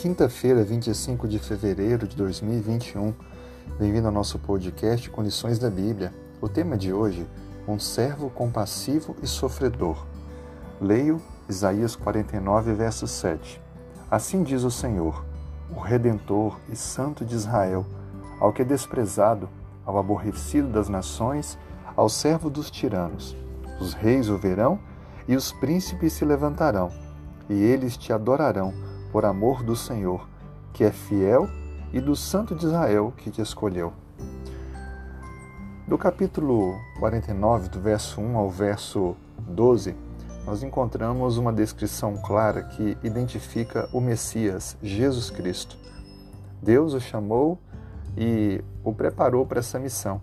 quinta-feira, 25 de fevereiro de 2021. Bem-vindo ao nosso podcast Condições da Bíblia. O tema de hoje, um servo compassivo e sofredor. Leio Isaías 49, verso 7. Assim diz o Senhor, o Redentor e Santo de Israel, ao que é desprezado, ao aborrecido das nações, ao servo dos tiranos. Os reis o verão e os príncipes se levantarão, e eles te adorarão por amor do Senhor, que é fiel, e do Santo de Israel que te escolheu. Do capítulo 49, do verso 1 ao verso 12, nós encontramos uma descrição clara que identifica o Messias, Jesus Cristo. Deus o chamou e o preparou para essa missão.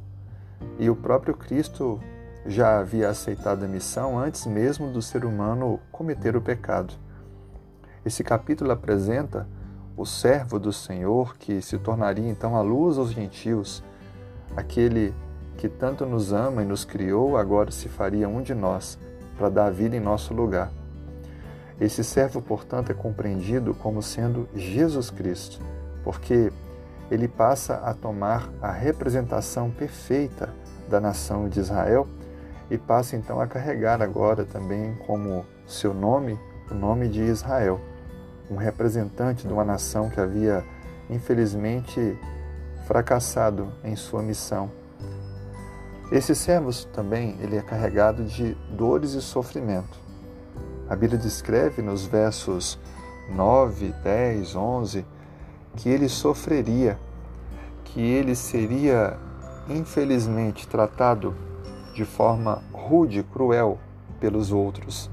E o próprio Cristo já havia aceitado a missão antes mesmo do ser humano cometer o pecado. Esse capítulo apresenta o servo do Senhor que se tornaria então a luz aos gentios, aquele que tanto nos ama e nos criou, agora se faria um de nós para dar vida em nosso lugar. Esse servo, portanto, é compreendido como sendo Jesus Cristo, porque ele passa a tomar a representação perfeita da nação de Israel e passa então a carregar agora também como seu nome o nome de Israel um representante de uma nação que havia, infelizmente, fracassado em sua missão. Esse servo também ele é carregado de dores e sofrimento. A Bíblia descreve nos versos 9, 10, 11 que ele sofreria, que ele seria infelizmente tratado de forma rude, cruel pelos outros.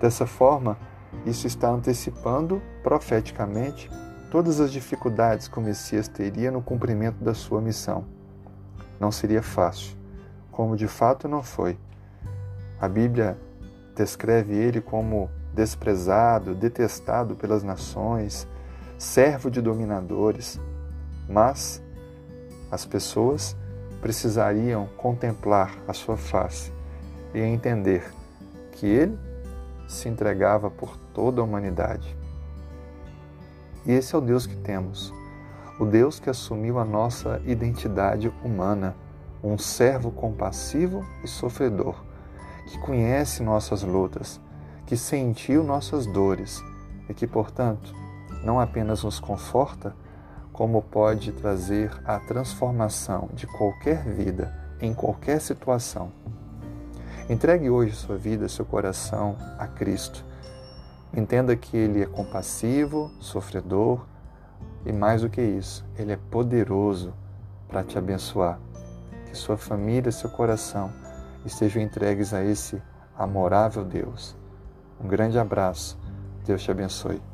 Dessa forma, isso está antecipando profeticamente todas as dificuldades que o Messias teria no cumprimento da sua missão. Não seria fácil, como de fato não foi. A Bíblia descreve ele como desprezado, detestado pelas nações, servo de dominadores, mas as pessoas precisariam contemplar a sua face e entender que ele se entregava por toda a humanidade. E esse é o Deus que temos, o Deus que assumiu a nossa identidade humana, um servo compassivo e sofredor, que conhece nossas lutas, que sentiu nossas dores e que, portanto, não apenas nos conforta, como pode trazer a transformação de qualquer vida em qualquer situação. Entregue hoje sua vida, seu coração a Cristo. Entenda que Ele é compassivo, sofredor e, mais do que isso, Ele é poderoso para te abençoar. Que sua família, seu coração estejam entregues a esse amorável Deus. Um grande abraço. Deus te abençoe.